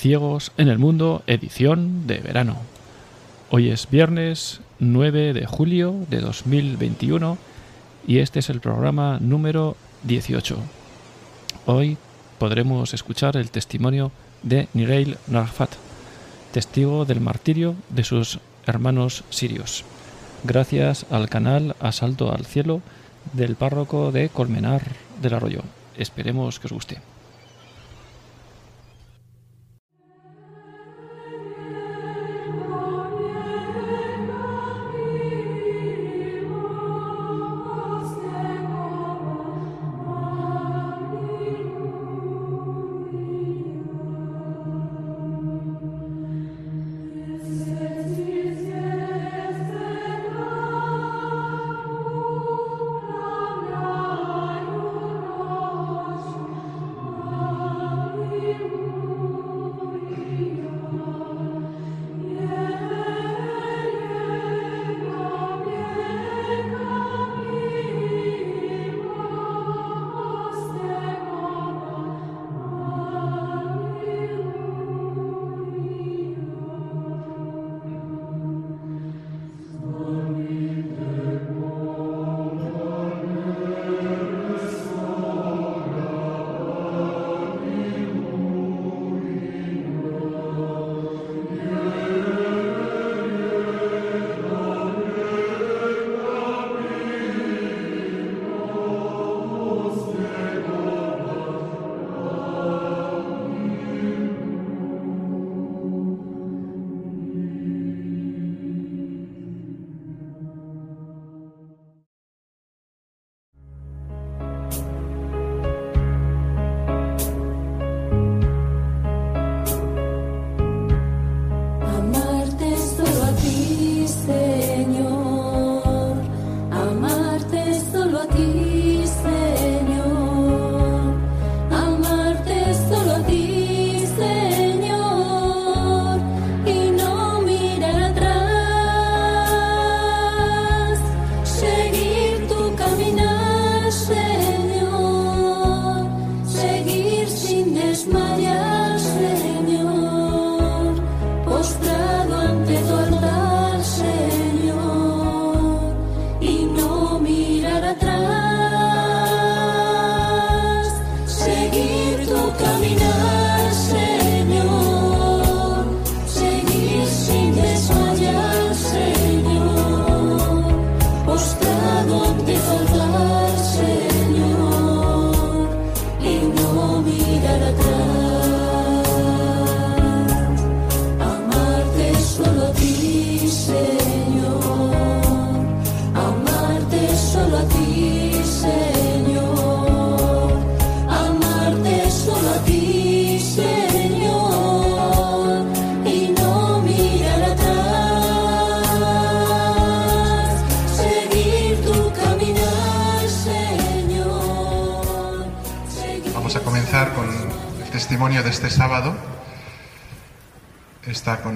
Ciegos en el Mundo, edición de verano. Hoy es viernes 9 de julio de 2021 y este es el programa número 18. Hoy podremos escuchar el testimonio de Nireil Narfat, testigo del martirio de sus hermanos sirios, gracias al canal Asalto al Cielo del párroco de Colmenar del Arroyo. Esperemos que os guste.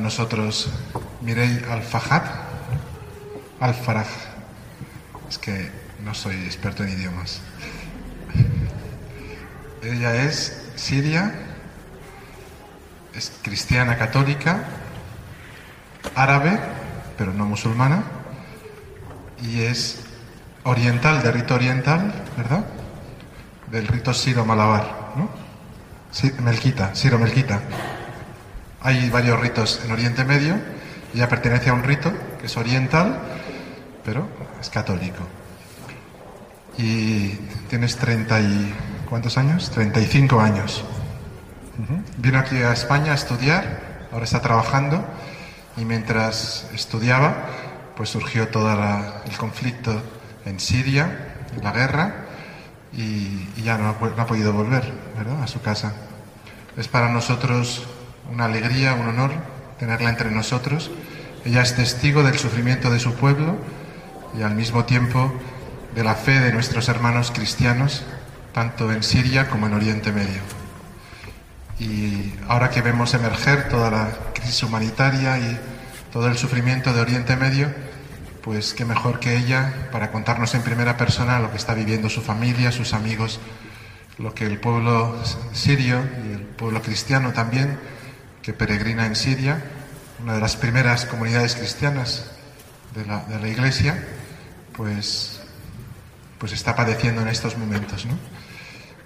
Nosotros Mirei Alfajat, Alfaraj. Es que no soy experto en idiomas. Ella es siria, es cristiana católica, árabe, pero no musulmana, y es oriental, de rito oriental, ¿verdad? Del rito siro-malabar, ¿no? Sí, Melquita, Siro Melquita. Hay varios ritos en Oriente Medio. Ella pertenece a un rito que es oriental, pero es católico. Y tienes 30 y... ¿Cuántos años? 35 años. Vino aquí a España a estudiar, ahora está trabajando y mientras estudiaba, pues surgió todo el conflicto en Siria, la guerra, y, ya no ha, podido volver a su casa. Es para nosotros una alegría, un honor tenerla entre nosotros. Ella es testigo del sufrimiento de su pueblo y al mismo tiempo de la fe de nuestros hermanos cristianos, tanto en Siria como en Oriente Medio. Y ahora que vemos emerger toda la crisis humanitaria y todo el sufrimiento de Oriente Medio, pues qué mejor que ella para contarnos en primera persona lo que está viviendo su familia, sus amigos, lo que el pueblo sirio y el pueblo cristiano también, que peregrina en Siria, una de las primeras comunidades cristianas de la, de la iglesia, pues, pues está padeciendo en estos momentos.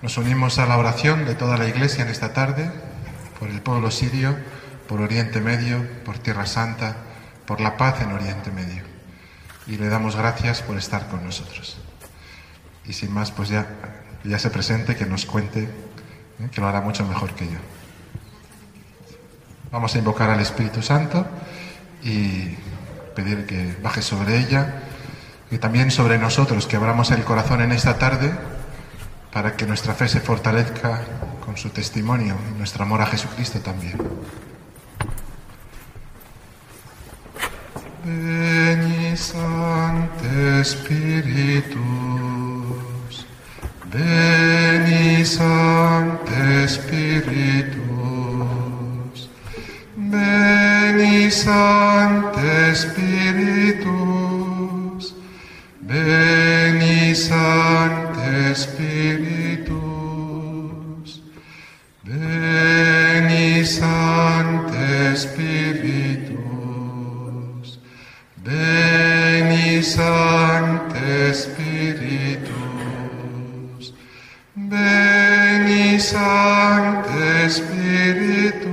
Nos unimos a la oración de toda la iglesia en esta tarde, por el pueblo sirio, por Oriente Medio, por Tierra Santa, por la paz en Oriente Medio y le damos gracias por estar con nosotros. Y sin más, pues ya, ya se presente, que nos cuente, ¿eh? que lo hará mucho mejor que yo. Vamos a invocar al Espíritu Santo y pedir que baje sobre ella y también sobre nosotros, que abramos el corazón en esta tarde para que nuestra fe se fortalezca con su testimonio y nuestro amor a Jesucristo también. Veni Sancte Spiritus, Veni Sancte Spiritus, Veni Sancte Spiritus, Veni Sancte Spiritus, Veni Sancte Spiritus, Veni Sancte Spiritus, Veni Sancte Spiritus,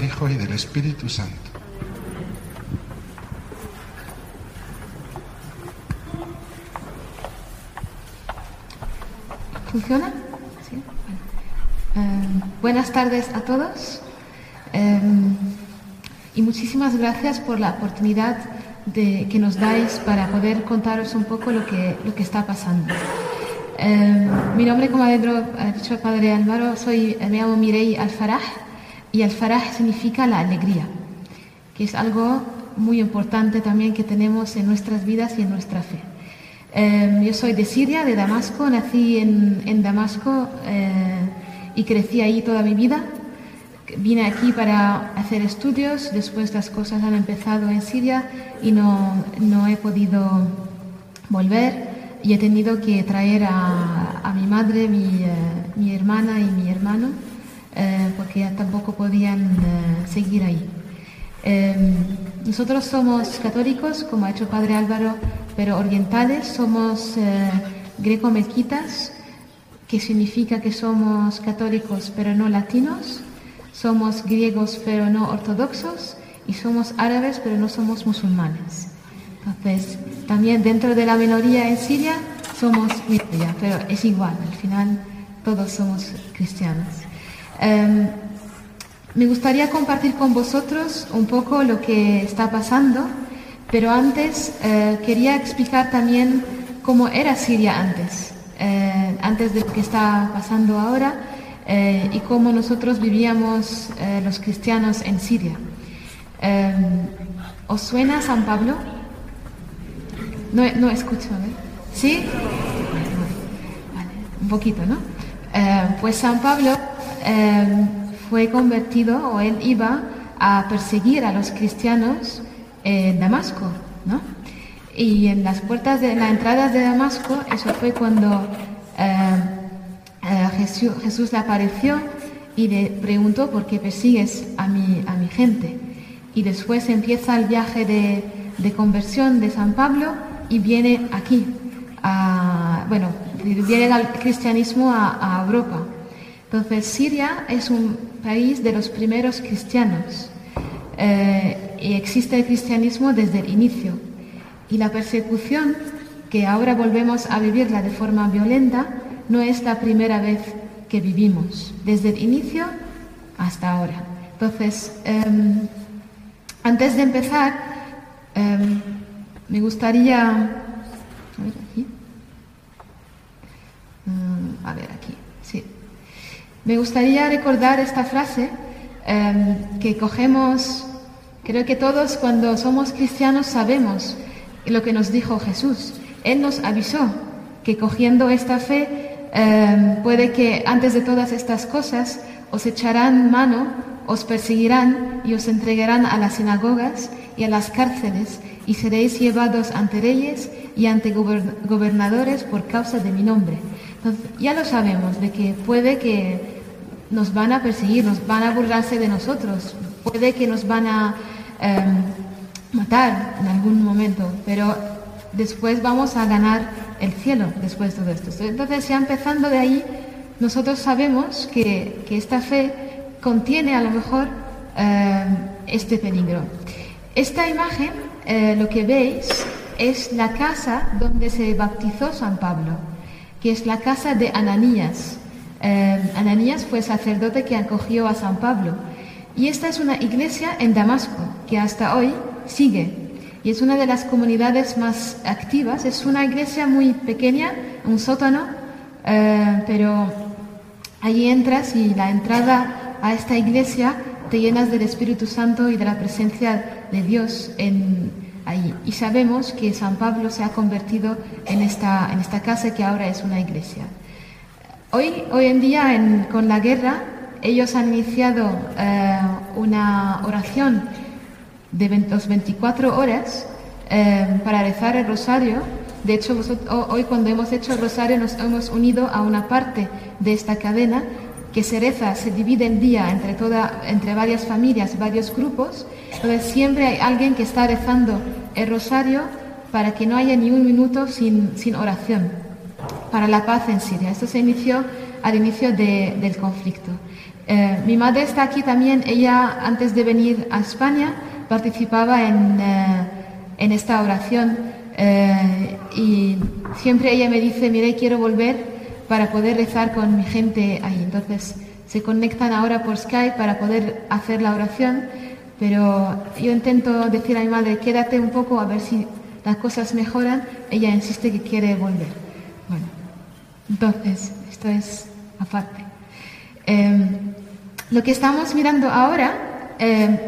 del Hijo y del Espíritu Santo. ¿Funciona? Sí. Bueno. Eh, buenas tardes a todos eh, y muchísimas gracias por la oportunidad de, que nos dais para poder contaros un poco lo que, lo que está pasando. Eh, mi nombre, como ha dicho el padre Álvaro, soy, me llamo Mirei Alfaraj y Alfaraj significa la alegría, que es algo muy importante también que tenemos en nuestras vidas y en nuestra fe. Eh, yo soy de Siria, de Damasco, nací en, en Damasco eh, y crecí ahí toda mi vida. Vine aquí para hacer estudios, después las cosas han empezado en Siria y no, no he podido volver y he tenido que traer a, a mi madre, mi, eh, mi, hermana y mi hermano, eh, porque tampoco podían eh, seguir ahí. nosotros somos católicos, como ha hecho Padre Álvaro, pero orientales, somos greco-mequitas, que significa que somos católicos pero no latinos, somos griegos pero no ortodoxos y somos árabes pero no somos musulmanes. Entonces, también dentro de la minoría en Siria somos minoría, pero es igual, al final todos somos cristianos. Em, me gustaría compartir con vosotros un poco lo que está pasando, pero antes eh, quería explicar también cómo era Siria antes, eh, antes de lo que está pasando ahora eh, y cómo nosotros vivíamos los cristianos en Siria. Em, ¿Os suena San Pablo? No, no escucho, ¿eh? ¿Sí? un poquito, ¿no? Pues San Pablo eh, fue convertido o él iba a perseguir a los cristianos en Damasco, ¿no? Y en las puertas de las entradas de Damasco, eso fue cuando Jesús, Jesús, le apareció y le preguntó por qué persigues a mi, a mi gente. Y después empieza el viaje de, de conversión de San Pablo y viene aquí, a, bueno, viene al cristianismo a, Europa. Entonces, Siria es un país de los primeros cristianos eh, y existe el cristianismo desde el inicio. Y la persecución, que ahora volvemos a vivirla de forma violenta, no es la primera vez que vivimos, desde el inicio hasta ahora. Entonces, em, antes de empezar, em, me gustaría... A ver aquí. Mm, a ver aquí. Me gustaría recordar esta frase em, que cogemos, creo que todos cuando somos cristianos sabemos lo que nos dijo Jesús. Él nos avisó que cogiendo esta fe em, puede que antes de todas estas cosas os echarán mano, os perseguirán y os entregarán a las sinagogas y a las cárceles y seréis llevados ante reyes y ante gobernadores por causa de mi nombre. Ya lo sabemos, de que puede que nos van a perseguir, nos van a burlarse de nosotros, puede que nos van a em, matar en algún momento, pero después vamos a ganar el cielo después de todo esto. Entonces, ya empezando de ahí, nosotros sabemos que, que esta fe contiene a lo mejor em, este peligro. Esta imagen eh, lo que veis es la casa donde se bautizó San Pablo, que es la casa de Ananías. Eh, Ananías fue sacerdote que acogió a San Pablo. Y esta es una iglesia en Damasco que hasta hoy sigue. Y es una de las comunidades más activas. Es una iglesia muy pequeña, un sótano, eh, pero allí entras y la entrada a esta iglesia te llenas del Espíritu Santo y de la presencia de Dios en, ahí. Y sabemos que San Pablo se ha convertido en esta, en esta casa que ahora es una iglesia. Hoy, hoy en día, con la guerra, ellos han iniciado eh, una oración de 24 horas eh, para rezar el rosario. De hecho, hoy cuando hemos hecho el rosario nos hemos unido a una parte de esta cadena que se reza, se divide el día entre, entre varias familias, varios grupos, entonces siempre hay alguien que está rezando el rosario para que no haya ni un minuto sin, sin oración, para la paz en Siria. Esto se inició al inicio del conflicto. Eh, mi madre está aquí también, ella antes de venir a España participaba en, eh, en esta oración eh, y siempre ella me dice, mire, quiero volver para poder rezar con mi gente ahí. Entonces se conectan ahora por Skype para poder hacer la oración, pero yo intento decir a mi madre, quédate un poco a ver si las cosas mejoran. Ella insiste que quiere volver. Entonces, esto es aparte. Em, lo que estamos mirando ahora, em,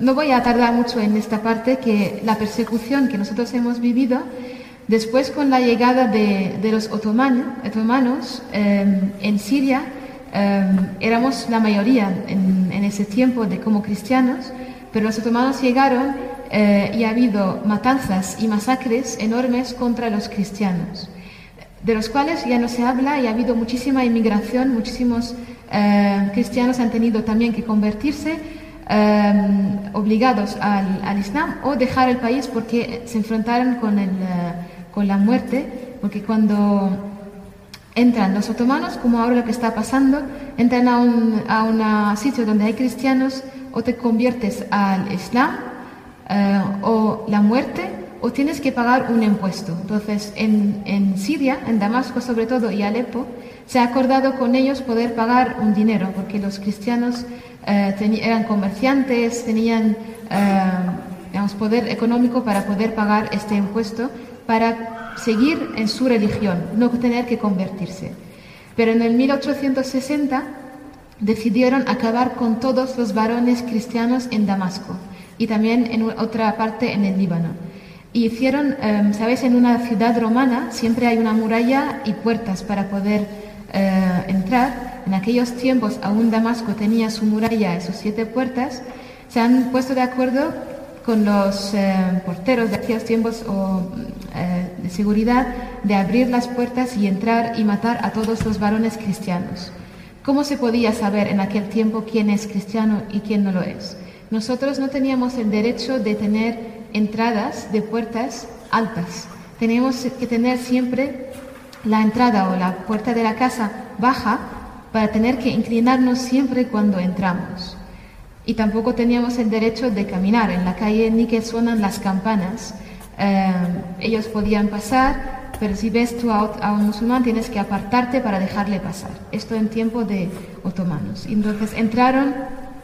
no voy a tardar mucho en esta parte, que la persecución que nosotros hemos vivido, Después, con la llegada de, los otomanos, em, en Siria, éramos la mayoría en, ese tiempo de como cristianos, pero los otomanos llegaron eh, y ha habido matanzas y masacres enormes contra los cristianos, de los cuales ya no se habla y ha habido muchísima inmigración, muchísimos eh, cristianos han tenido también que convertirse em, obligados al, Islam o dejar el país porque se enfrentaron con el, eh, con la muerte, porque cuando entran los otomanos, como ahora lo que está pasando, entran a un, a sitio donde hay cristianos, o te conviertes al Islam, eh, o la muerte, o tienes que pagar un impuesto. Entonces, en, Siria, en Damasco sobre todo y Alepo, se ha acordado con ellos poder pagar un dinero, porque los cristianos eh, eran comerciantes, tenían eh, poder económico para poder pagar este impuesto para seguir en su religión, no tener que convertirse. Pero en el 1860 decidieron acabar con todos los varones cristianos en Damasco y también en otra parte en el Líbano. Y hicieron, eh, sabes, en una ciudad romana siempre hay una muralla y puertas para poder eh, entrar. En aquellos tiempos aún Damasco tenía su muralla y sus siete puertas. Se han puesto de acuerdo con los eh, porteros de aquellos tiempos o, eh, de seguridad de abrir las puertas y entrar y matar a todos los varones cristianos. ¿Cómo se podía saber en aquel tiempo quién es cristiano y quién no lo es? Nosotros no teníamos el derecho de tener entradas de puertas altas. Teníamos que tener siempre la entrada o la puerta de la casa baja para tener que inclinarnos siempre cuando entramos. Y tampoco teníamos el derecho de caminar en la calle ni que suenan las campanas. Eh, ellos podían pasar, pero si ves tú a, un musulmán tienes que apartarte para dejarle pasar. Esto en tiempo de otomanos. Entonces entraron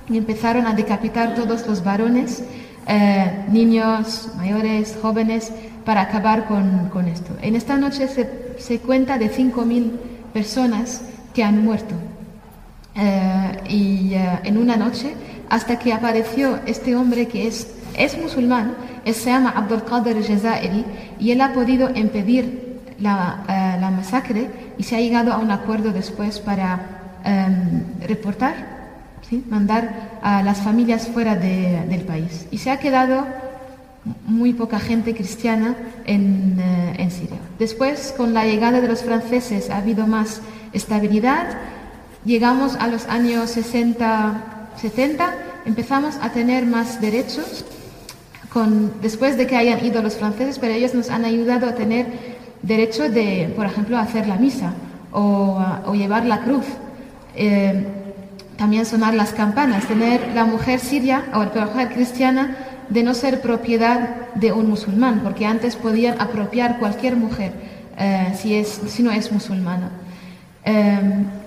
y empezaron a decapitar todos los varones, eh, niños, mayores, jóvenes, para acabar con, esto. En esta noche se, cuenta de 5.000 personas que han muerto. Eh, y eh, en una noche, hasta que apareció este hombre que es, es musulmán, se llama Abdul Qadir Jazairi, y él ha podido impedir la, la masacre y se ha llegado a un acuerdo después para em, reportar, mandar a las familias fuera del país. Y se ha quedado muy poca gente cristiana eh, en, Siria. Después, con la llegada de los franceses, ha habido más estabilidad. Llegamos a los años 60, 70, empezamos a tener más derechos con, después de que hayan ido los franceses, pero ellos nos han ayudado a tener derecho de, por ejemplo, hacer la misa o, llevar la cruz. Eh, también sonar las campanas, tener la mujer siria o la mujer cristiana de no ser propiedad de un musulmán, porque antes podían apropiar cualquier mujer eh, si, es, si no es musulmana. Eh,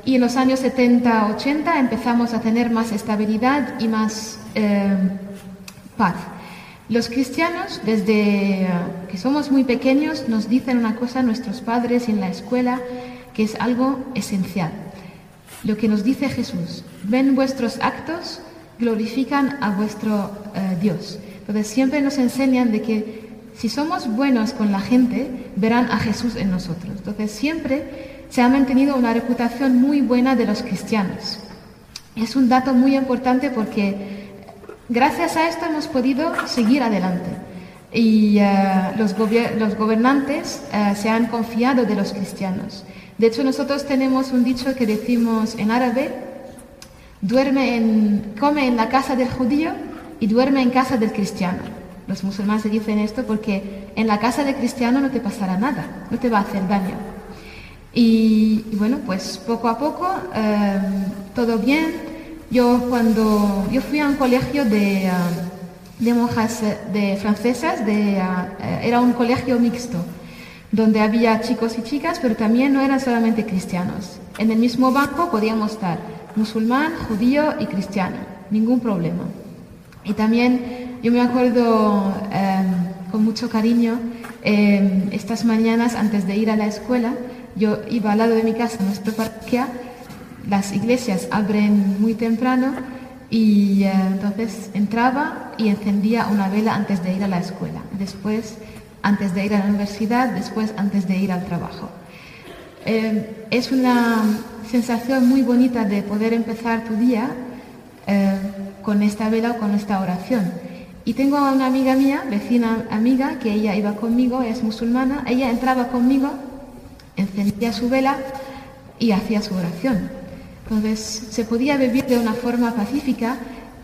y en los años 70-80 empezamos a tener más estabilidad y más eh, paz. Los cristianos, desde que somos muy pequeños, nos dicen una cosa nuestros padres en la escuela, que es algo esencial. Lo que nos dice Jesús, ven vuestros actos, glorifican a vuestro Dios. Entonces siempre nos enseñan de que si somos buenos con la gente, verán a Jesús en nosotros. Entonces siempre se ha mantenido una reputación muy buena de los cristianos. Es un dato muy importante porque gracias a esto hemos podido seguir adelante. Y eh, los, gobernantes eh, se han confiado de los cristianos. De hecho, nosotros tenemos un dicho que decimos en árabe, duerme en, come en la casa del judío y duerme en casa del cristiano. Los musulmanes dicen esto porque en la casa del cristiano no te pasará nada, no te va a hacer daño. Y, bueno, pues poco a poco em, todo bien. Yo cuando yo fui a un colegio de, em, de monjas eh, de francesas, eh, era un colegio mixto, donde había chicos y chicas, pero también no eran solamente cristianos. En el mismo banco podíamos estar musulmán, judío y cristiano, ningún problema. Y también yo me acuerdo em, con mucho cariño, em, estas mañanas antes de ir a la escuela, yo iba al lado de mi casa, nuestra parroquia, las iglesias abren muy temprano y eh, entonces entraba y encendía una vela antes de ir a la escuela, después antes de ir a la universidad, después antes de ir al trabajo. Em, es una sensación muy bonita de poder empezar tu día con esta vela o con esta oración. Y tengo a una amiga mía, vecina amiga, que ella iba conmigo, es musulmana, ella entraba conmigo, encendía su vela y hacía su oración. Entonces se podía vivir de una forma pacífica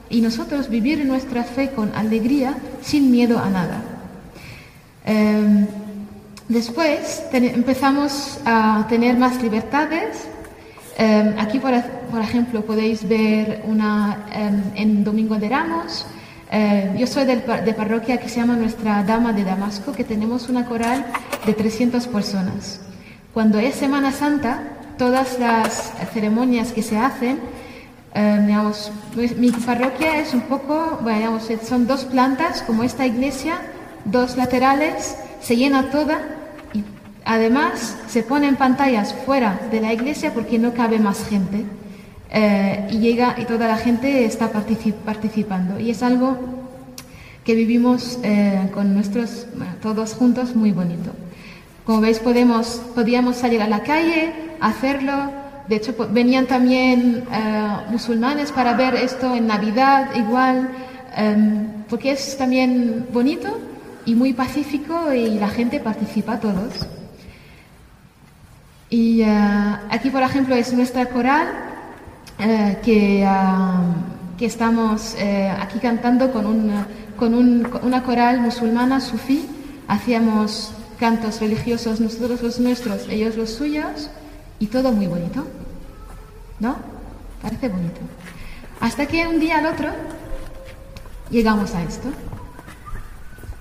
y nosotros vivir nuestra fe con alegría, sin miedo a nada. Em, después empezamos a tener más libertades, Em, aquí, por, ejemplo, podéis ver una em, en Domingo de Ramos, Eh, yo soy del de parroquia que se llama Nuestra Dama de Damasco, que tenemos una coral de 300 personas. Cuando es Semana Santa, todas las ceremonias que se hacen, eh, digamos, mi parroquia es un poco, bueno, son dos plantas como esta iglesia, dos laterales, se llena toda y además se ponen pantallas fuera de la iglesia porque no cabe más gente. Eh, y llega y toda la gente está participando. Y es algo que vivimos eh, con nuestros, todos juntos, muy bonito. Como veis, podemos, podíamos salir a la calle, hacerlo. De hecho, venían también eh, musulmanes para ver esto en Navidad, igual, em, porque es también bonito y muy pacífico y la gente participa todos. Y aquí, por ejemplo, es nuestra coral eh, que, que, estamos eh, aquí cantando con, con, una coral musulmana sufí. Hacíamos cantos religiosos, nosotros los nuestros, ellos los suyos, y todo muy bonito. ¿No? Parece bonito. Hasta que un día al otro llegamos a esto.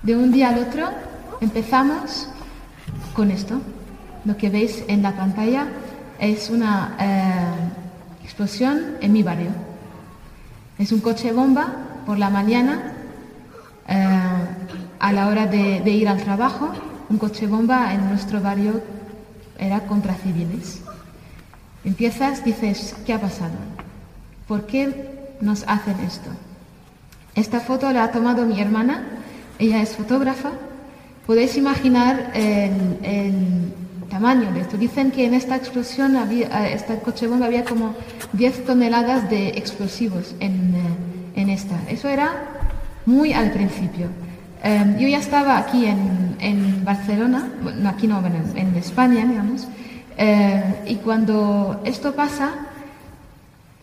De un día al otro empezamos con esto. Lo que veis en la pantalla es una... Eh, explosión en mi barrio. Es un coche bomba por la mañana, eh, a la hora de, ir al trabajo, un coche bomba en nuestro barrio era contra civiles. Empiezas, dices, ¿qué ha pasado? ¿Por qué nos hacen esto? Esta foto la ha tomado mi hermana, ella es fotógrafa. Podéis imaginar el tamaño de esto. Dicen que en esta explosión, había, eh, esta coche bomba, había como 10 toneladas de explosivos en, eh, en esta. Eso era muy al principio. Em, yo ya estaba aquí en, en Barcelona, bueno, aquí no, bueno, en España, digamos, eh, y cuando esto pasa,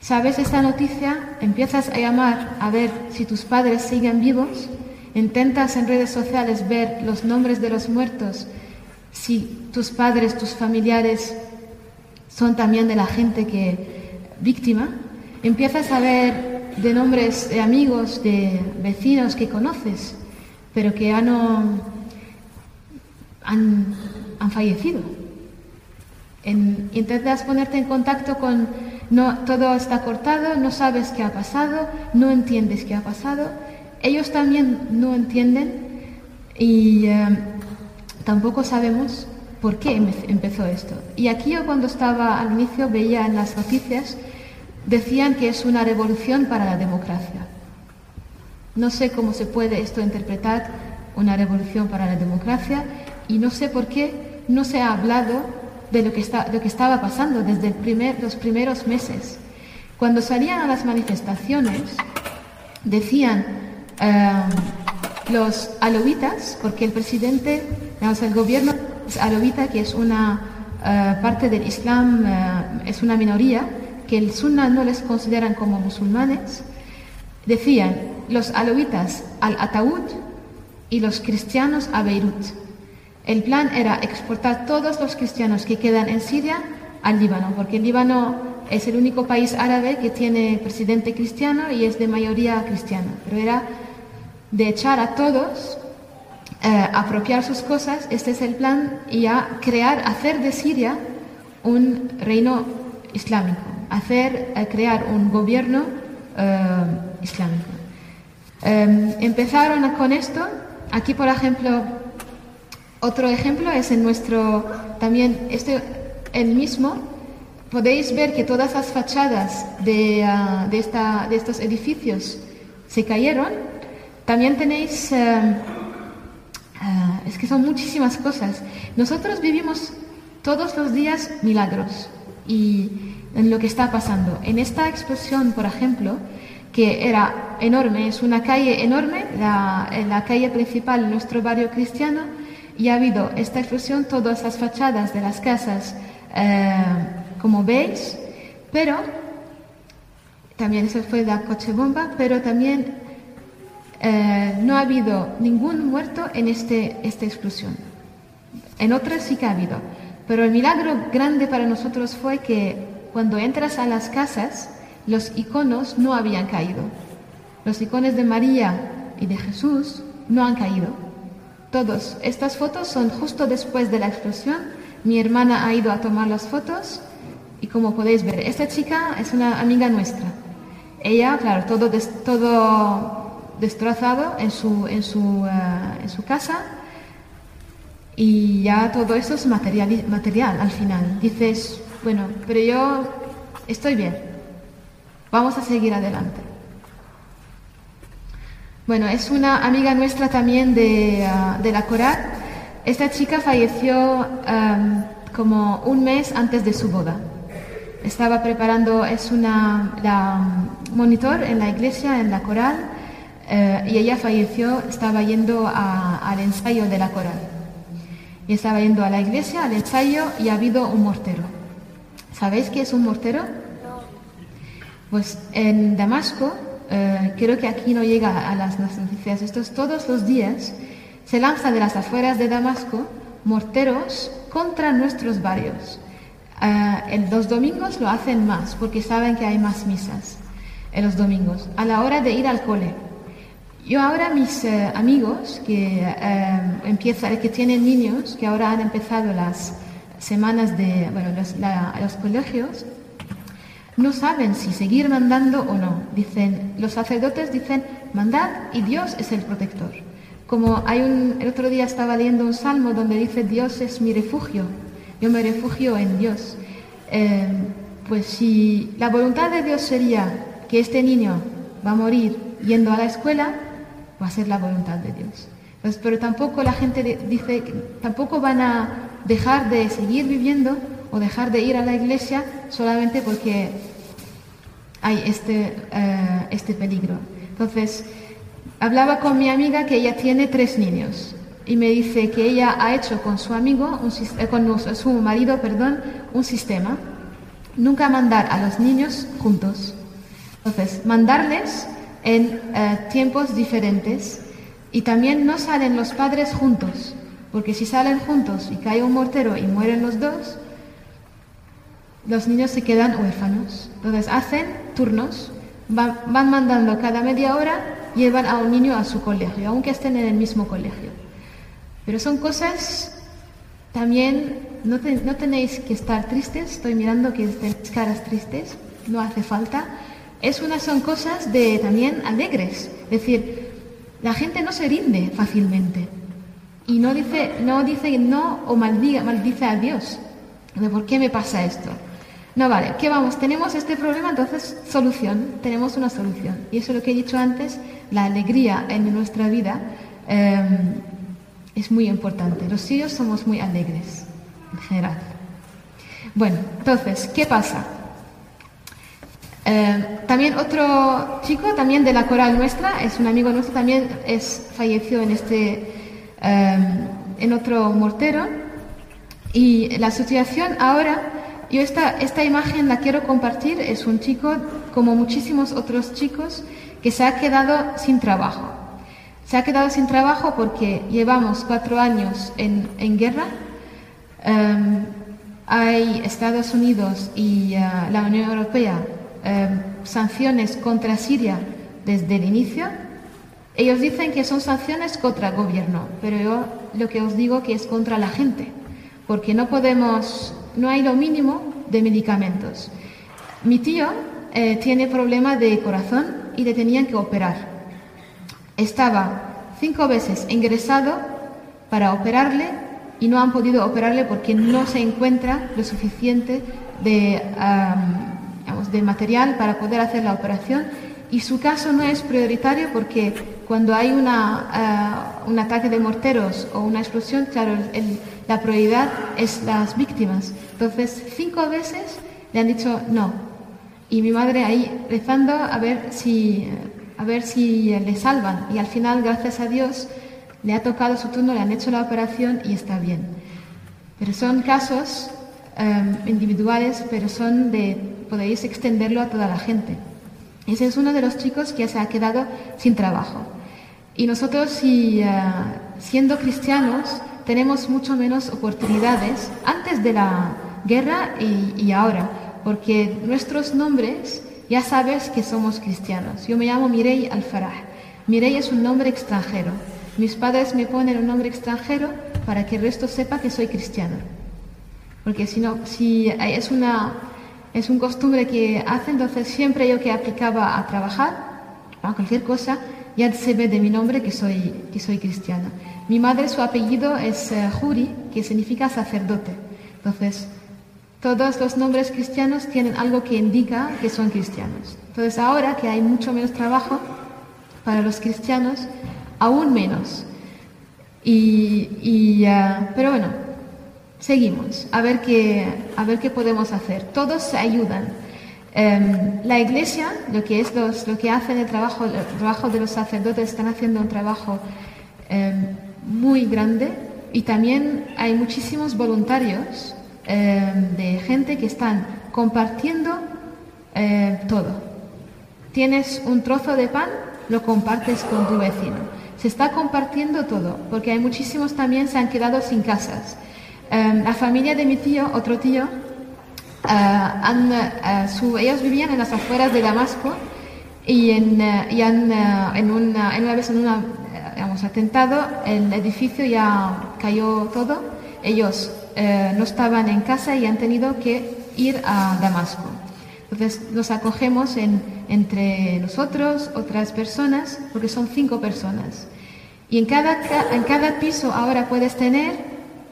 sabes esta noticia, empiezas a llamar a ver si tus padres siguen vivos, intentas en redes sociales ver los nombres de los muertos, si tus padres, tus familiares son también de la gente que víctima, empiezas a ver de nombres de amigos, de vecinos que conoces, pero que han, han, fallecido. En, intentas ponerte en contacto con, no, todo está cortado, no sabes qué ha pasado, no entiendes qué ha pasado, ellos también no entienden y eh, tampoco sabemos por qué empezó esto. Y aquí yo cuando estaba al inicio veía en las noticias, decían que es una revolución para la democracia. No sé cómo se puede esto interpretar, una revolución para la democracia, y no sé por qué no se ha hablado de lo que, está, lo que estaba pasando desde los primeros meses. Cuando salían a las manifestaciones, decían eh, los alovitas, porque el presidente el gobierno alawita, que es una eh, parte del Islam, eh, es una minoría, que el Sunna no les consideran como musulmanes, decían los alawitas al Ataúd y los cristianos a Beirut. El plan era exportar todos los cristianos que quedan en Siria al Líbano, porque el Líbano es el único país árabe que tiene presidente cristiano y es de mayoría cristiana. Pero era de echar a todos eh, apropiar sus cosas, este es el plan, y a crear, hacer de Siria un reino islámico, hacer, eh, crear un gobierno eh, islámico. Em, empezaron con esto, aquí por ejemplo, otro ejemplo es en nuestro, también este, el mismo, podéis ver que todas las fachadas de, ah, de, esta, de estos edificios se cayeron. También tenéis em, Ah, es que son muchísimas cosas. Nosotros vivimos todos los días milagros y en lo que está pasando. En esta explosión, por ejemplo, que era enorme, es una calle enorme, la, la calle principal de nuestro barrio cristiano, y ha habido esta explosión, todas las fachadas de las casas, eh, como veis, pero también eso fue la coche bomba, pero también eh, no ha habido ningún muerto en este, esta explosión. En otras sí que ha habido. Pero el milagro grande para nosotros fue que cuando entras a las casas, los iconos no habían caído. Los iconos de María y de Jesús no han caído. Todos. Estas fotos son justo después de la explosión. Mi hermana ha ido a tomar las fotos y como podéis ver, esta chica es una amiga nuestra. Ella, claro, todo, todo destrozado en su, en, su, eh, en su casa y ya todo eso es material, material al final. Dices, bueno, pero yo estoy bien, vamos a seguir adelante. Bueno, es una amiga nuestra también de, ah, de la Coral. Esta chica falleció como un mes antes de su boda. Estaba preparando, es una la, monitor en la iglesia, en la coral, eh, y ella falleció, estaba yendo al ensayo de la coral. Y estaba yendo a la iglesia, al ensayo, y ha habido un mortero. ¿Sabéis qué es un mortero? Pues en Damasco eh, creo que aquí no llega a las noticias, estos todos los días se lanza de las afueras de Damasco morteros contra nuestros barrios. Eh, los domingos lo hacen más porque saben que hay más misas en los domingos, a la hora de ir al cole. Yo ahora mis eh, amigos que, empiezan, que tienen niños, que ahora han empezado las semanas de bueno, los colegios, no saben si seguir mandando o no. Dicen, los sacerdotes dicen, mandad y Dios es el protector. Como hay un, el otro día estaba leyendo un salmo donde dice, Dios es mi refugio, yo me refugio en Dios. Eh, pues si la voluntad de Dios sería que este niño va a morir yendo a la escuela, va a ser la voluntad de Dios. Pues, pero tampoco la gente dice, tampoco van a dejar de seguir viviendo o dejar de ir a la iglesia solamente porque hay este, eh, este peligro. Entonces, hablaba con mi amiga que ella tiene tres niños y me dice que ella ha hecho con su amigo, eh, con su marido, perdón, un sistema. Nunca mandar a los niños juntos. Entonces, mandarles en eh, tiempos diferentes y también no salen los padres juntos, porque si salen juntos y cae un mortero y mueren los dos, los niños se quedan huérfanos. Entonces hacen turnos, van, mandando cada media hora, llevan a un niño a su colegio, aunque estén en el mismo colegio. Pero son cosas también, no, tenéis que estar tristes, estoy mirando que tenéis caras tristes, no hace falta. Es una, son cosas de también alegres, es decir, la gente no se rinde fácilmente y no dice no, dice no o maldiga, maldice a Dios. De ¿Por qué me pasa esto? No vale, ¿qué vamos? Tenemos este problema, entonces solución, tenemos una solución. Y eso es lo que he dicho antes, la alegría en nuestra vida em, es muy importante. Los sirios somos muy alegres, en general. Bueno, entonces, ¿qué pasa? Em, también otro chico, también de la coral nuestra, es un amigo nuestro, también es, falleció en, este, em, en otro mortero. Y la situación ahora yo esta, esta imagen la quiero compartir, es un chico, como muchísimos otros chicos, que se ha quedado sin trabajo. Se ha quedado sin trabajo porque llevamos cuatro años en, en guerra. Em, hay Estados Unidos y eh, la Unión Europea em, sanciones contra Siria desde el inicio. Ellos dicen que son sanciones contra el gobierno, pero yo lo que os digo que es contra la gente, porque no podemos no hay lo mínimo de medicamentos. Mi tío eh, tiene problema de corazón y le tenían que operar. Estaba cinco veces ingresado para operarle y no han podido operarle porque no se encuentra lo suficiente de, de material para poder hacer la operación y su caso no es prioritario porque cuando hay una, uh, un ataque de morteros o una explosión, claro, la prioridad es las víctimas. Entonces, cinco veces le han dicho no. Y mi madre ahí rezando a ver si, a ver si le salvan. Y al final, gracias a Dios, le ha tocado su turno, le han hecho la operación y está bien. Pero son casos um, individuales, pero son de, podéis extenderlo a toda la gente. Ese es uno de los chicos que se ha quedado sin trabajo. Y nosotros, eh, siendo cristianos, tenemos mucho menos oportunidades antes de la guerra y, ahora, porque nuestros nombres ya sabes que somos cristianos. Yo me llamo Mirei Alfaraj. Mirei es un nombre extranjero. Mis padres me ponen un nombre extranjero para que el resto sepa que soy cristiana. Porque si no, si es una es un costumbre que hace, entonces siempre yo que aplicaba a trabajar, a cualquier cosa, ya se ve de mi nombre que soy, que soy cristiana. Mi madre, su apellido es uh, Juri, que significa sacerdote. Entonces, todos los nombres cristianos tienen algo que indica que son cristianos. Entonces, ahora que hay mucho menos trabajo, para los cristianos aún menos. Y, uh, pero bueno, seguimos a ver qué, a ver qué podemos hacer. Todos se ayudan. Um, la iglesia, lo que, es lo que hacen el trabajo, el trabajo de los sacerdotes, están haciendo un trabajo um, muy grande y también hay muchísimos voluntarios um, de gente que están compartiendo todo. Tienes un trozo de pan, lo compartes con tu vecino. Se está compartiendo todo, porque hay muchísimos también se han quedado sin casas. Em, la familia de mi tío, otro tío, eh, eh, ellos vivían en las afueras de Damasco y, en, eh, han, en, una, en, una, vez en un atentado el edificio ya cayó todo. Ellos no estaban en casa y han tenido que ir a Damasco. Entonces los acogemos en, entre nosotros, otras personas, porque son cinco personas. Y en cada, en cada piso ahora puedes tener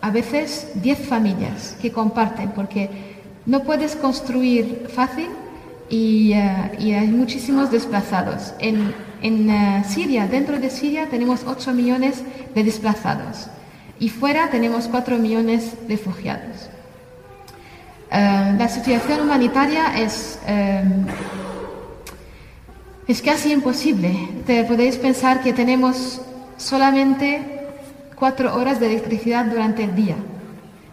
a veces 10 familias que comparten, porque no puedes construir fácil y, eh, hay muchísimos desplazados. En, en eh, Siria, dentro de Siria, tenemos 8 millones de desplazados y fuera tenemos 4 millones de refugiados. Eh, la situación humanitaria es, es casi imposible. Te podéis pensar que tenemos solamente cuatro horas de electricidad durante el día,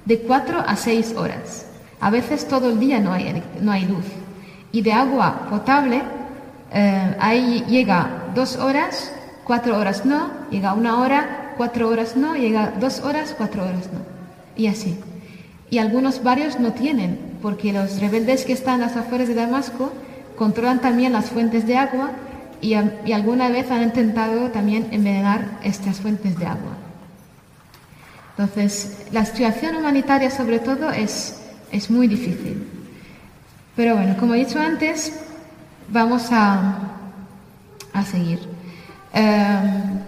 de cuatro a seis horas. A veces todo el día no hay, no hay luz. Y de agua potable, eh, ahí llega dos horas, cuatro horas no, llega una hora, cuatro horas no, llega dos horas, cuatro horas no. Y así. Y algunos barrios no tienen, porque los rebeldes que están a las afueras de Damasco controlan también las fuentes de agua y, y alguna vez han intentado también envenenar estas fuentes de agua. Entonces, la situación humanitaria sobre todo es, es muy difícil. Pero bueno, como he dicho antes, vamos a, a seguir. Em,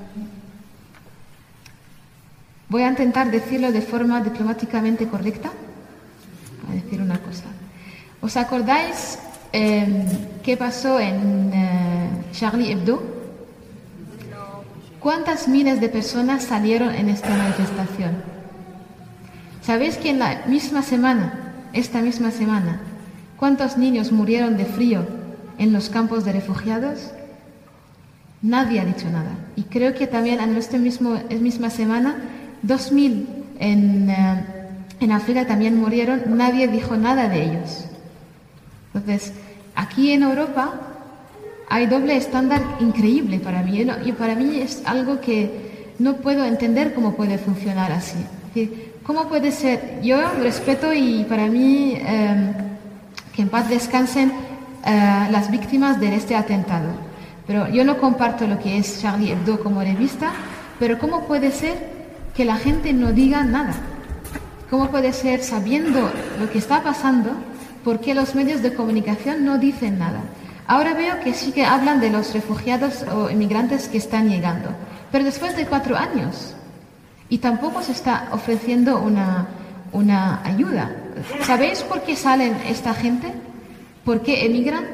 voy a intentar decirlo de forma diplomáticamente correcta. Voy a decir una cosa. ¿Os acordáis em, qué pasó en eh, Charlie Hebdo? ¿Cuántas miles de personas salieron en esta manifestación? ¿Sabéis que en la misma semana, esta misma semana, cuántos niños murieron de frío en los campos de refugiados? Nadie ha dicho nada. Y creo que también en esta misma semana, 2.000 en, eh, en África también murieron, nadie dijo nada de ellos. Entonces, aquí en Europa hay doble estándar increíble para mí. Y para mí es algo que no puedo entender cómo puede funcionar así. ¿Cómo puede ser? Yo respeto y para mí em, que en paz descansen eh, las víctimas de este atentado. Pero yo no comparto lo que es Charlie Hebdo como revista, pero ¿cómo puede ser que la gente no diga nada? ¿Cómo puede ser, sabiendo lo que está pasando, por qué los medios de comunicación no dicen nada? Ahora veo que sí que hablan de los refugiados o inmigrantes que están llegando, pero después de cuatro años. Y tampoco se está ofreciendo una, una ayuda. ¿Sabéis por qué salen esta gente? ¿Por qué emigran?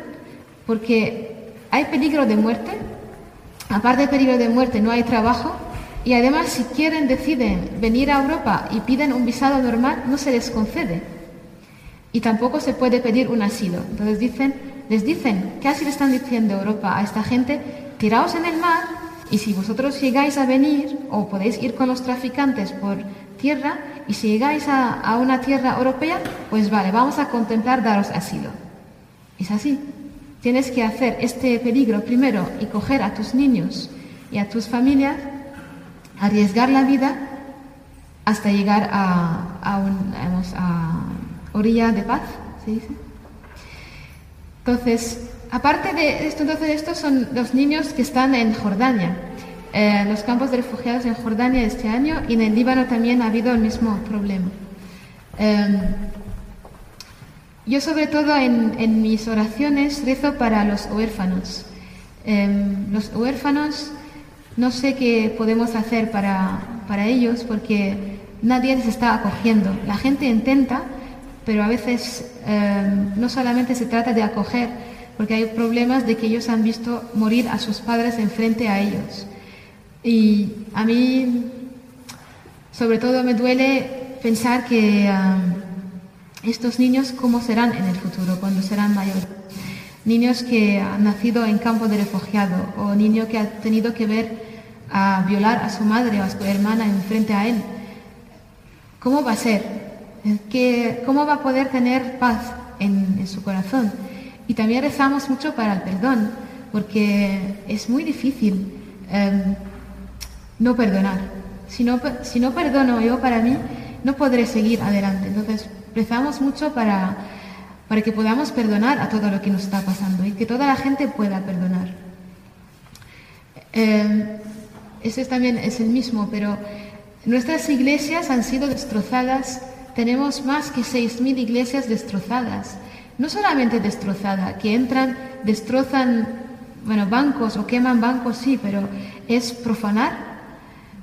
Porque hay peligro de muerte. Aparte de peligro de muerte, no hay trabajo. Y además, si quieren, deciden venir a Europa y piden un visado normal, no se les concede. Y tampoco se puede pedir un asilo. Entonces dicen, les dicen, casi le están diciendo Europa a esta gente, tiraos en el mar y si vosotros llegáis a venir o podéis ir con los traficantes por tierra y si llegáis a, una tierra europea, pues vale, vamos a contemplar daros asilo. Es así. Tienes que hacer este peligro primero y coger a tus niños y a tus familias, arriesgar la vida hasta llegar a, a, a orilla de paz, ¿se dice? Entonces, aparte de esto, entonces estos son los niños que están en Jordania, eh, los campos de refugiados en Jordania este año y en el Líbano también ha habido el mismo problema. Em, yo sobre todo en, mis oraciones rezo para los huérfanos. Em, los huérfanos no sé qué podemos hacer para, para ellos porque nadie les está acogiendo. La gente intenta, pero a veces em, no solamente se trata de acoger, porque hay problemas de que ellos han visto morir a sus padres enfrente a ellos. Y a mí, sobre todo, me duele pensar que em, estos niños, ¿cómo serán en el futuro, cuando serán mayores? Niños que han nacido en campo de refugiado o niños que han tenido que ver a violar a su madre o a su hermana enfrente a él ¿Cómo va a ser? ¿Cómo va a poder tener paz en, su corazón? Y también rezamos mucho para el perdón, porque es muy difícil em, no perdonar. Si no, si no perdono yo para mí, no podré seguir adelante. Entonces, rezamos mucho para, para que podamos perdonar a todo lo que nos está pasando y que toda la gente pueda perdonar. Eh, ese también es el mismo, pero Nuestras iglesias han sido destrozadas, tenemos más que 6.000 iglesias destrozadas. No solamente destrozadas, que entran, destrozan, bueno, bancos o queman bancos, sí, pero es profanar,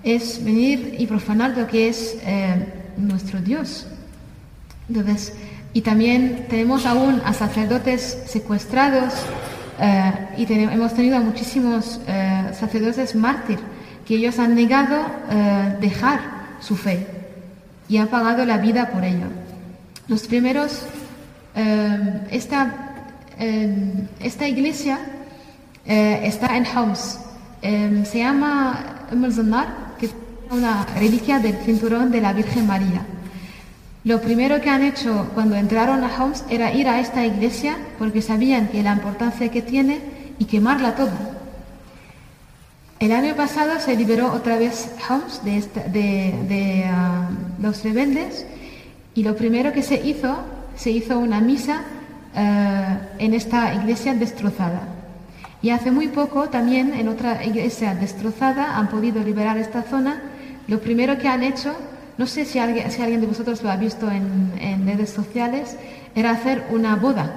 es venir y profanar lo que es eh, nuestro Dios. Entonces, y también tenemos aún a sacerdotes secuestrados eh, y hemos tenido a muchísimos eh, sacerdotes mártires que ellos han negado eh, dejar su fe y han pagado la vida por ello. Los primeros, eh, esta, eh, esta iglesia está en Homs, se llama Zanar, que es una reliquia del cinturón de la Virgen María. Lo primero que han hecho cuando entraron a Homs era ir a esta iglesia porque sabían que la importancia que tiene y quemarla toda el año pasado se liberó otra vez Homs de, ah, los rebeldes y lo primero que se hizo, se hizo una misa ah, en esta iglesia destrozada. Y hace muy poco también en otra iglesia destrozada han podido liberar esta zona. Lo primero que han hecho, no sé si alguien, si alguien de vosotros lo ha visto en, en redes sociales, era hacer una boda.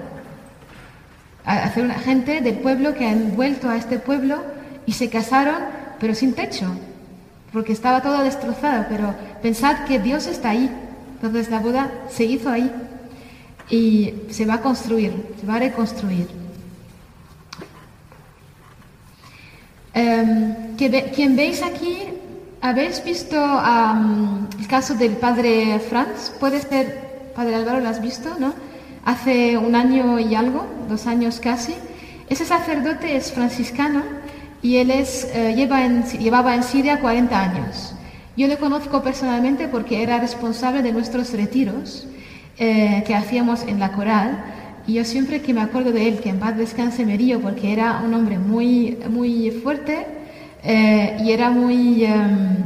Hacer una gente del pueblo que han vuelto a este pueblo y se casaron, pero sin techo, porque estaba todo destrozado, pero pensad que Dios está ahí. Entonces la boda se hizo ahí y se va a construir, se va a reconstruir. Um, quien veis aquí, ¿habéis visto el caso del padre Franz? Puede ser, padre Álvaro, ¿lo has visto? ¿No? Hace un año y algo, dos años casi. Ese sacerdote es franciscano y él es, eh, en, llevaba en Siria 40 años. Yo le conozco personalmente porque era responsable de nuestros retiros eh, que hacíamos en la coral y yo siempre que me acuerdo de él, que en paz descanse me río porque era un hombre muy, muy fuerte eh, y era muy em,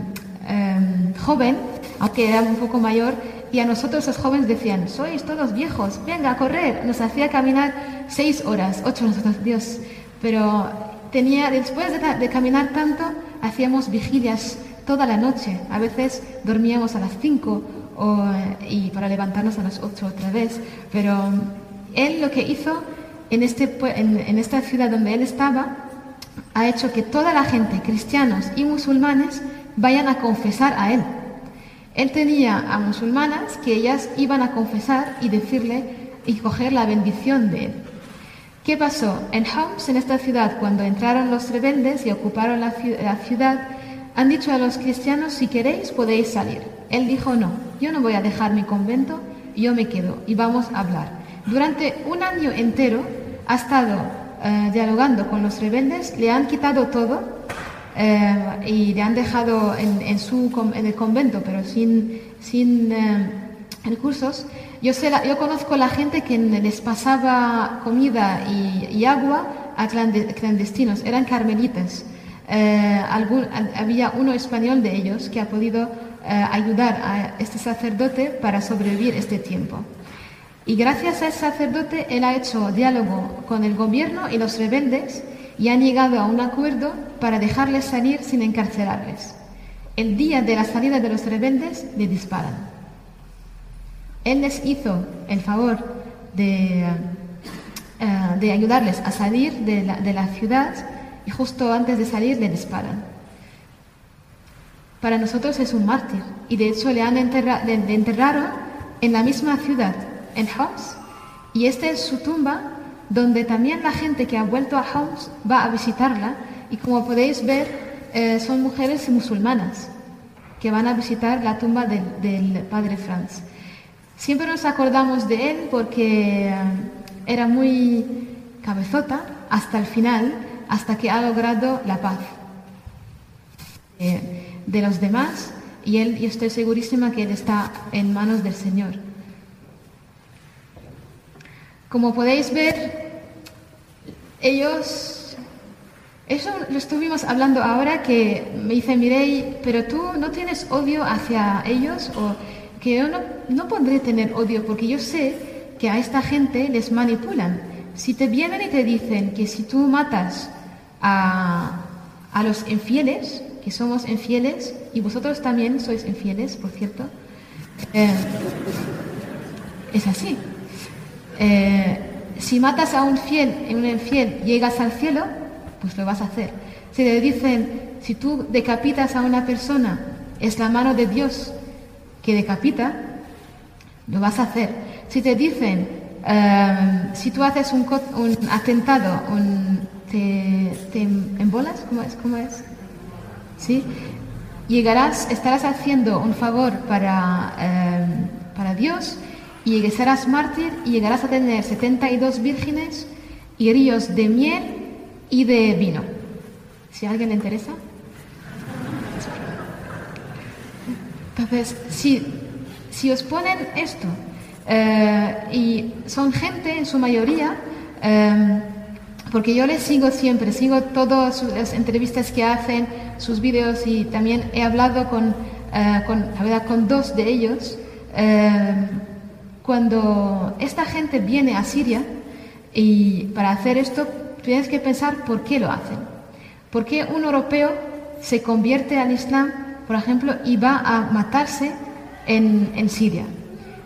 em, joven, aunque era un poco mayor, y a nosotros los jóvenes decían, sois todos viejos, venga a correr. Nos hacía caminar seis horas, ocho nosotros, Dios. Pero tenía, después de, caminar tanto, hacíamos vigilias toda la noche. A veces dormíamos a las 5 y para levantarnos a las 8 otra vez. Pero él lo que hizo en, este, en, esta ciudad donde él estaba, ha hecho que toda la gente, cristianos y musulmanes, vayan a confesar a él. Él tenía a musulmanas que ellas iban a confesar y decirle y coger la bendición de él. ¿Qué pasó? En Homs, en esta ciudad, cuando entraron los rebeldes y ocuparon la, ciudad, han dicho a los cristianos, si queréis podéis salir. Él dijo, no, yo no voy a dejar mi convento, yo me quedo y vamos a hablar. Durante un año entero ha estado eh, dialogando con los rebeldes, le han quitado todo eh, y le han dejado en, su, en el convento, pero sin, sin eh, recursos. Yo, sé yo conozco a la gente que les pasaba comida y, agua a clandestinos, eran carmelitas. Eh, había uno español de ellos que ha podido eh, ayudar a este sacerdote para sobrevivir este tiempo. Y gracias al sacerdote, él ha hecho diálogo con el gobierno y los rebeldes y han llegado a un acuerdo para dejarles salir sin encarcelarles. El día de la salida de los rebeldes le disparan. Él les hizo el favor de, eh, de ayudarles a salir de la, de la ciudad y justo antes de salir le disparan. Para nosotros es un mártir y de hecho le, han le enterraron en la misma ciudad, en Homs, y esta es su tumba donde también la gente que ha vuelto a Homs va a visitarla y como podéis ver eh, son mujeres musulmanas que van a visitar la tumba del, padre Franz. Siempre nos acordamos de él porque eh, era muy cabezota hasta el final, hasta que ha logrado la paz eh, de los demás y él, y estoy segurísima que él está en manos del Señor. Como podéis ver, ellos, eso lo estuvimos hablando ahora que me dice Mirei, pero tú no tienes odio hacia ellos o que yo no, no podré tener odio porque yo sé que a esta gente les manipulan. Si te vienen y te dicen que si tú matas a, a los infieles, que somos infieles, y vosotros también sois infieles, por cierto, eh, es así. Eh, si matas a un fiel y un infiel llegas al cielo, pues lo vas a hacer. Si le dicen, si tú decapitas a una persona, es la mano de Dios que decapita, lo vas a hacer. Si te dicen, um, si tú haces un, un atentado, un, te, embolas, ¿cómo es? ¿Cómo es? ¿Sí? Llegarás, estarás haciendo un favor para, um, para Dios y serás mártir y llegarás a tener 72 vírgenes y ríos de miel y de vino. Si a alguien le interesa. Entonces, si, os ponen esto, eh, y son gente en su mayoría, eh, porque yo les sigo siempre, sigo todas las entrevistas que hacen, sus vídeos y también he hablado con, eh, con, dos de ellos. Cuando esta gente viene a Siria y para hacer esto tienes que pensar por qué lo hacen. ¿Por qué un europeo se convierte al Islam, por ejemplo, y va a matarse en, en Siria?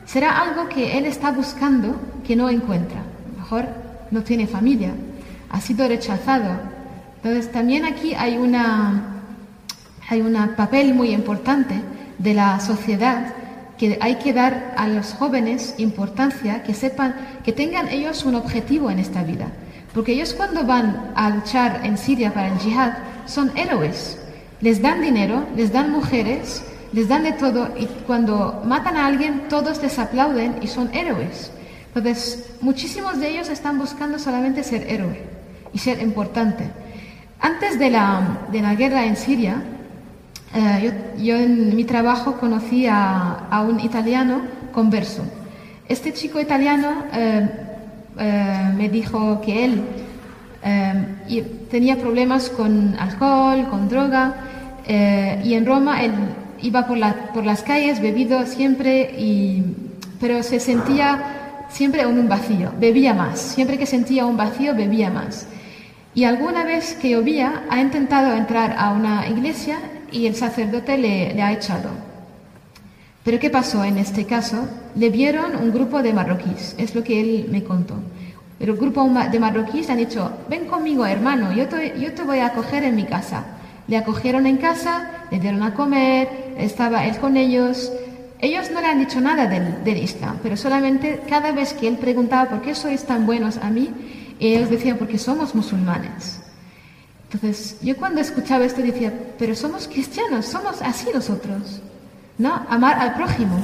Será algo que él está buscando que no encuentra. mejor no tiene familia, ha sido rechazado. Entonces también aquí hay hay un papel muy importante de la sociedad que hay que dar a los jóvenes importancia, que sepan, que tengan ellos un objetivo en esta vida. Porque ellos cuando van a luchar en Siria para el jihad son héroes. Les dan dinero, les dan mujeres, les dan de todo y cuando matan a alguien todos les aplauden y son héroes. Entonces, muchísimos de ellos están buscando solamente ser héroe y ser importante. Antes de la, de la guerra en Siria, eh, yo, en mi trabajo conocí a, un italiano converso. Este chico italiano eh, eh, me dijo que él tenía problemas con alcohol, con droga, y en Roma él iba por, por las calles bebido siempre, y, pero se sentía siempre en un vacío, bebía más. Siempre que sentía un vacío, bebía más. Y alguna vez que llovía, ha intentado entrar a una iglesia y el sacerdote le, ha echado. Pero ¿qué pasó en este caso? Le vieron un grupo de marroquíes, es lo que él me contó. Pero el grupo de marroquíes han dicho, ven conmigo hermano, yo te, yo te voy a acoger en mi casa. Le acogieron en casa, le dieron a comer, estaba él con ellos. Ellos no le han dicho nada del, Islam, pero solamente cada vez que él preguntaba por qué sois tan buenos a mí, ellos decían porque somos musulmanes. Entonces, yo cuando escuchaba esto decía, pero somos cristianos, somos así nosotros, ¿no? Amar al prójimo.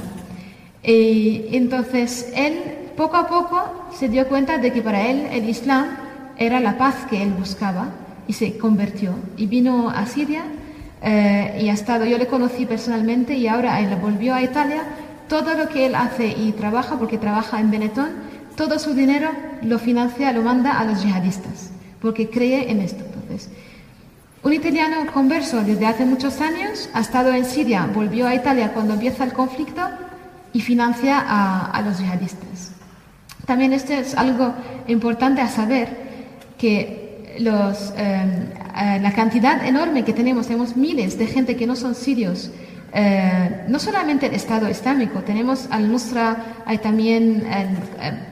Entonces él poco a poco se dio cuenta de que para él el Islam era la paz que él buscaba y se convirtió. Y vino a Siria eh, y ha estado, yo le conocí personalmente y ahora él volvió a Italia. Todo lo que él hace y trabaja, porque trabaja en Benetton, todo su dinero lo financia, lo manda a los yihadistas, porque cree en esto. Un italiano converso desde hace muchos años, ha estado en Siria, volvió a Italia cuando empieza el conflicto y financia a, los yihadistas. También esto es algo importante a saber, que los, la cantidad enorme que tenemos, tenemos miles de gente que no son sirios, eh, no solamente el Estado Islámico, tenemos al Nusra, hay también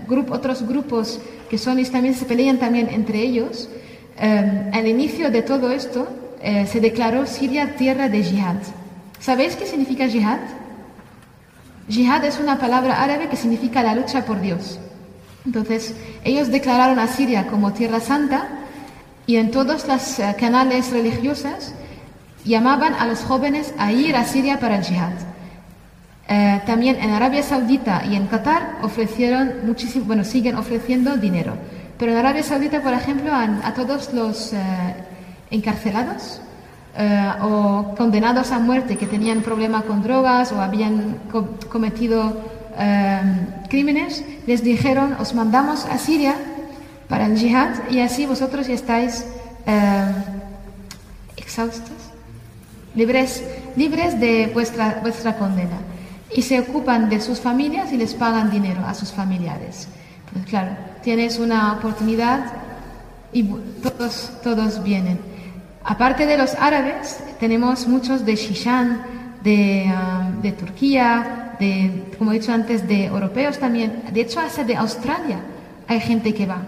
grupo, otros grupos que son islamistas, se pelean también entre ellos. Eh, al inicio de todo esto eh, se declaró Siria tierra de jihad. ¿Sabéis qué significa jihad? Jihad es una palabra árabe que significa la lucha por Dios. Entonces, ellos declararon a Siria como tierra santa y en todos los canales religiosos llamaban a los jóvenes a ir a Siria para el jihad. Eh, también en Arabia Saudita y en Qatar ofrecieron muchísimo, bueno, siguen ofreciendo dinero. Pero en Arabia Saudita, por ejemplo, a, todos los eh, encarcelados eh, o condenados a muerte que tenían problema con drogas o habían cometido crímenes, les dijeron, os mandamos a Siria para el jihad y así vosotros ya estáis exhaustos libres, libres de vuestra, vuestra condena. Y se ocupan de sus familias y les pagan dinero a sus familiares. Pues claro, tienes una oportunidad y todos, todos vienen. Aparte de los árabes, tenemos muchos de Shishan, de, um, de Turquía, de, como he dicho antes, de europeos también. De hecho, hasta de Australia hay gente que va.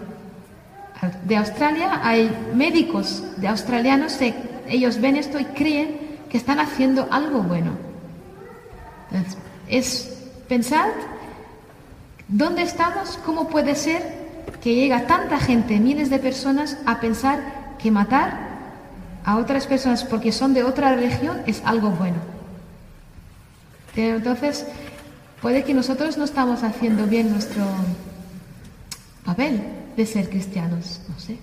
De Australia hay médicos de australianos, ellos ven esto y creen que están haciendo algo bueno. Es pensar dónde estamos, cómo puede ser que llega tanta gente, miles de personas, a pensar que matar a otras personas porque son de otra religión es algo bueno. Entonces, puede que nosotros no estamos haciendo bien nuestro papel de ser cristianos, no sé.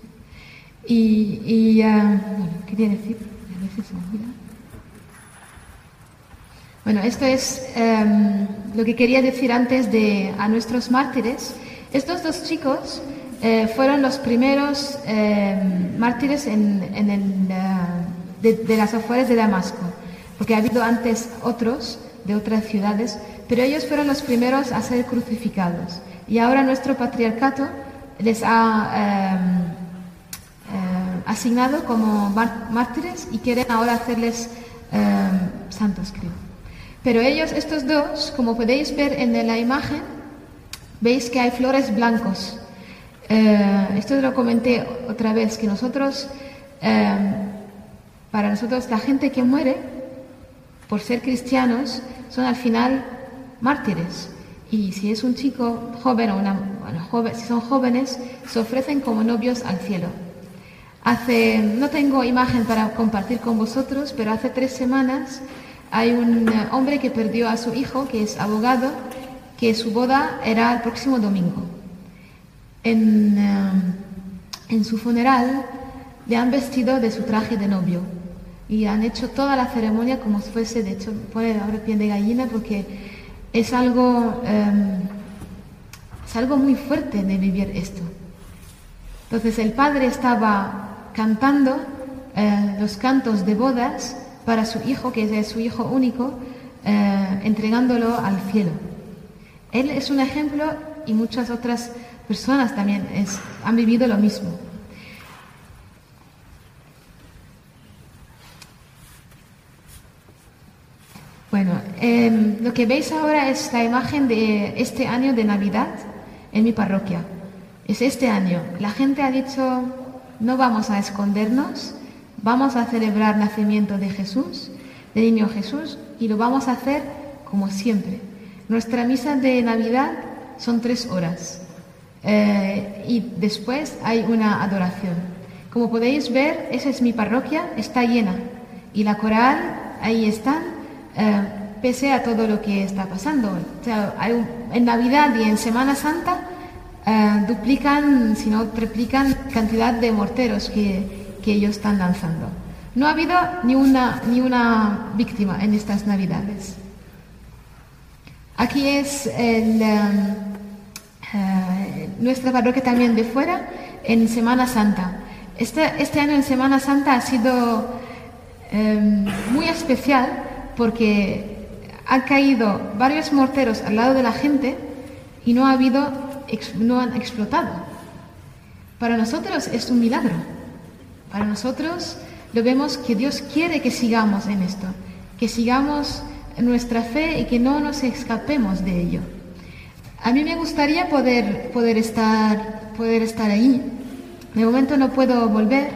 Y, uh, bueno, quería decir, a veces bueno, esto es em, lo que quería decir antes de a nuestros mártires. Estos dos chicos eh, fueron los primeros em, mártires en, el, eh, de, las afueras de Damasco, porque ha habido antes otros de otras ciudades, pero ellos fueron los primeros a ser crucificados. Y ahora nuestro patriarcato les ha em, eh, asignado como mártires y quieren ahora hacerles santos, creo. Pero ellos, estos dos, como podéis ver en la imagen, veis que hay flores blancos. Eh, esto lo comenté otra vez, que nosotros, para nosotros, la gente que muere por ser cristianos son al final mártires. Y si es un chico joven o una, joven, si son jóvenes, se ofrecen como novios al cielo. Hace, no tengo imagen para compartir con vosotros, pero hace tres semanas hay un eh, hombre que perdió a su hijo, que es abogado, que su boda era el próximo domingo. En, eh, en su funeral le han vestido de su traje de novio y han hecho toda la ceremonia como si fuese, de hecho, pone ahora piel de gallina porque es algo, em, es algo muy fuerte de vivir esto. Entonces el padre estaba cantando eh, los cantos de bodas para su hijo, que es su hijo único, eh, entregándolo al cielo. Él es un ejemplo y muchas otras personas también han vivido lo mismo. Bueno, em, lo que veis ahora es la imagen de este año de Navidad en mi parroquia. Es este año. La gente ha dicho, no vamos a escondernos, Vamos a celebrar el nacimiento de Jesús, del niño Jesús, y lo vamos a hacer como siempre. Nuestra misa de Navidad son tres horas eh, y después hay una adoración. Como podéis ver, esa es mi parroquia, está llena y la coral ahí está, eh, pese a todo lo que está pasando. en Navidad y en Semana Santa eh, duplican, si no triplican, cantidad de morteros que, ellos están lanzando. No ha habido ni una, ni una víctima en estas Navidades. Aquí es um, eh, nuestra parroquia también de fuera en Semana Santa. Este, este año en Semana Santa ha sido muy especial porque han caído varios morteros al lado de la gente y no ha habido no han explotado. Para nosotros es un milagro. Para nosotros lo vemos que Dios quiere que sigamos en esto, que sigamos nuestra fe y que no nos escapemos de ello. A mí me gustaría poder, poder, estar, poder estar ahí. De momento no puedo volver,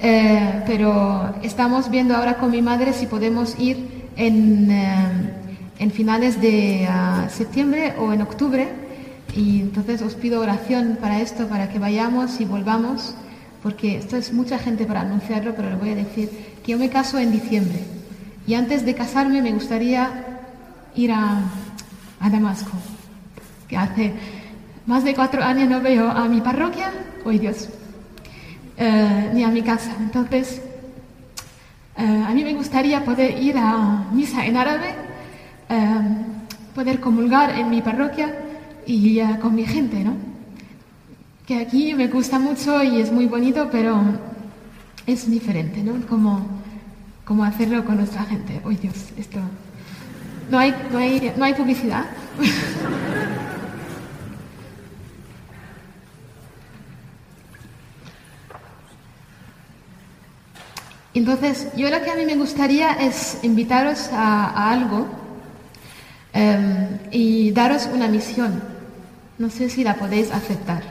eh, pero estamos viendo ahora con mi madre si podemos ir en, eh, en finales de ah, septiembre o en octubre. Y entonces os pido oración para esto, para que vayamos y volvamos, porque esto es mucha gente para anunciarlo, pero le voy a decir que yo me caso en diciembre. Y antes de casarme me gustaría ir a, a Damasco que hace más de cuatro años no veo a mi parroquia, hoy Dios, eh, ni a mi casa. Entonces, eh, a mí me gustaría poder ir a misa en árabe, eh, poder comulgar en mi parroquia y con mi gente, ¿no? Que aquí me gusta mucho y es muy bonito, pero es diferente, ¿no? Como, como hacerlo con nuestra gente. Hoy Dios, esto... No hay, no hay, no hay publicidad. Entonces, yo lo que a mí me gustaría es invitaros a, algo em, y daros una misión. No sé si la podéis aceptar.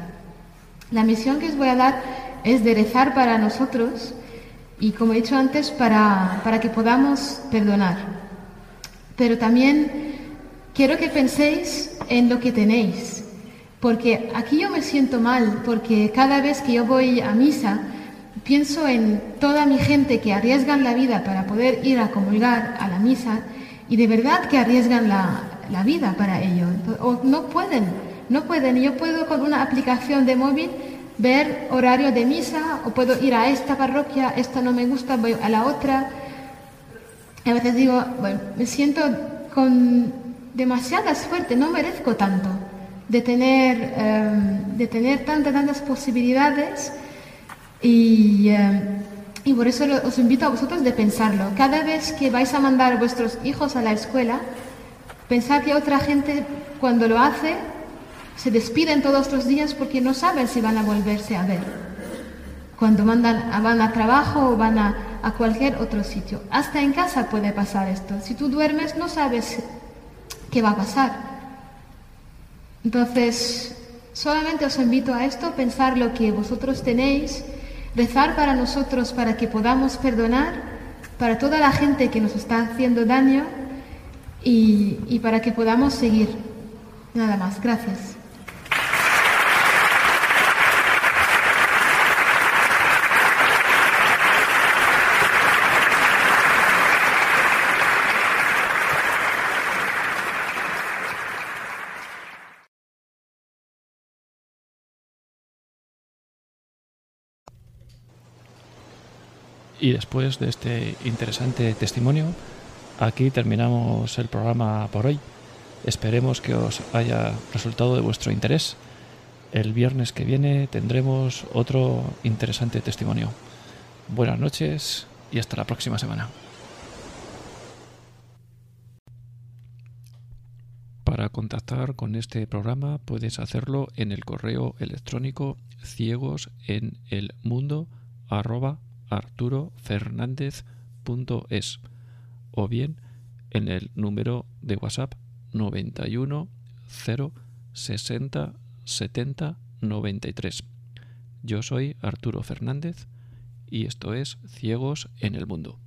La misión que os voy a dar es de rezar para nosotros y, como he dicho antes, para, para que podamos perdonar. Pero también quiero que penséis en lo que tenéis, porque aquí yo me siento mal, porque cada vez que yo voy a misa, Pienso en toda mi gente que arriesgan la vida para poder ir a comulgar a la misa y de verdad que arriesgan la, vida para ello. O no pueden, no pueden. Yo puedo con una aplicación de móvil ver horario de misa o puedo ir a esta parroquia, esta no me gusta, voy a la otra. a veces digo, bueno, me siento con demasiada suerte, no merezco tanto de tener, em, de tener tantas, tantas posibilidades y, eh, y por eso os invito a vosotros de pensarlo. Cada vez que vais a mandar a vuestros hijos a la escuela, pensad que otra gente cuando lo hace se despiden todos los días porque no saben si van a volverse a ver. Cuando mandan, van a trabajo o van a, a cualquier otro sitio. Hasta en casa puede pasar esto. Si tú duermes no sabes qué va a pasar. Entonces, solamente os invito a esto, pensar lo que vosotros tenéis rezar para nosotros para que podamos perdonar, para toda la gente que nos está haciendo daño y, y para que podamos seguir. Nada más, gracias. Y después de este interesante testimonio, aquí terminamos el programa por hoy. Esperemos que os haya resultado de vuestro interés. El viernes que viene tendremos otro interesante testimonio. Buenas noches y hasta la próxima semana. Para contactar con este programa puedes hacerlo en el correo electrónico ciegos arturofernandez.es o bien en el número de WhatsApp 91 0 60 70 93. Yo soy Arturo Fernández y esto es Ciegos en el Mundo.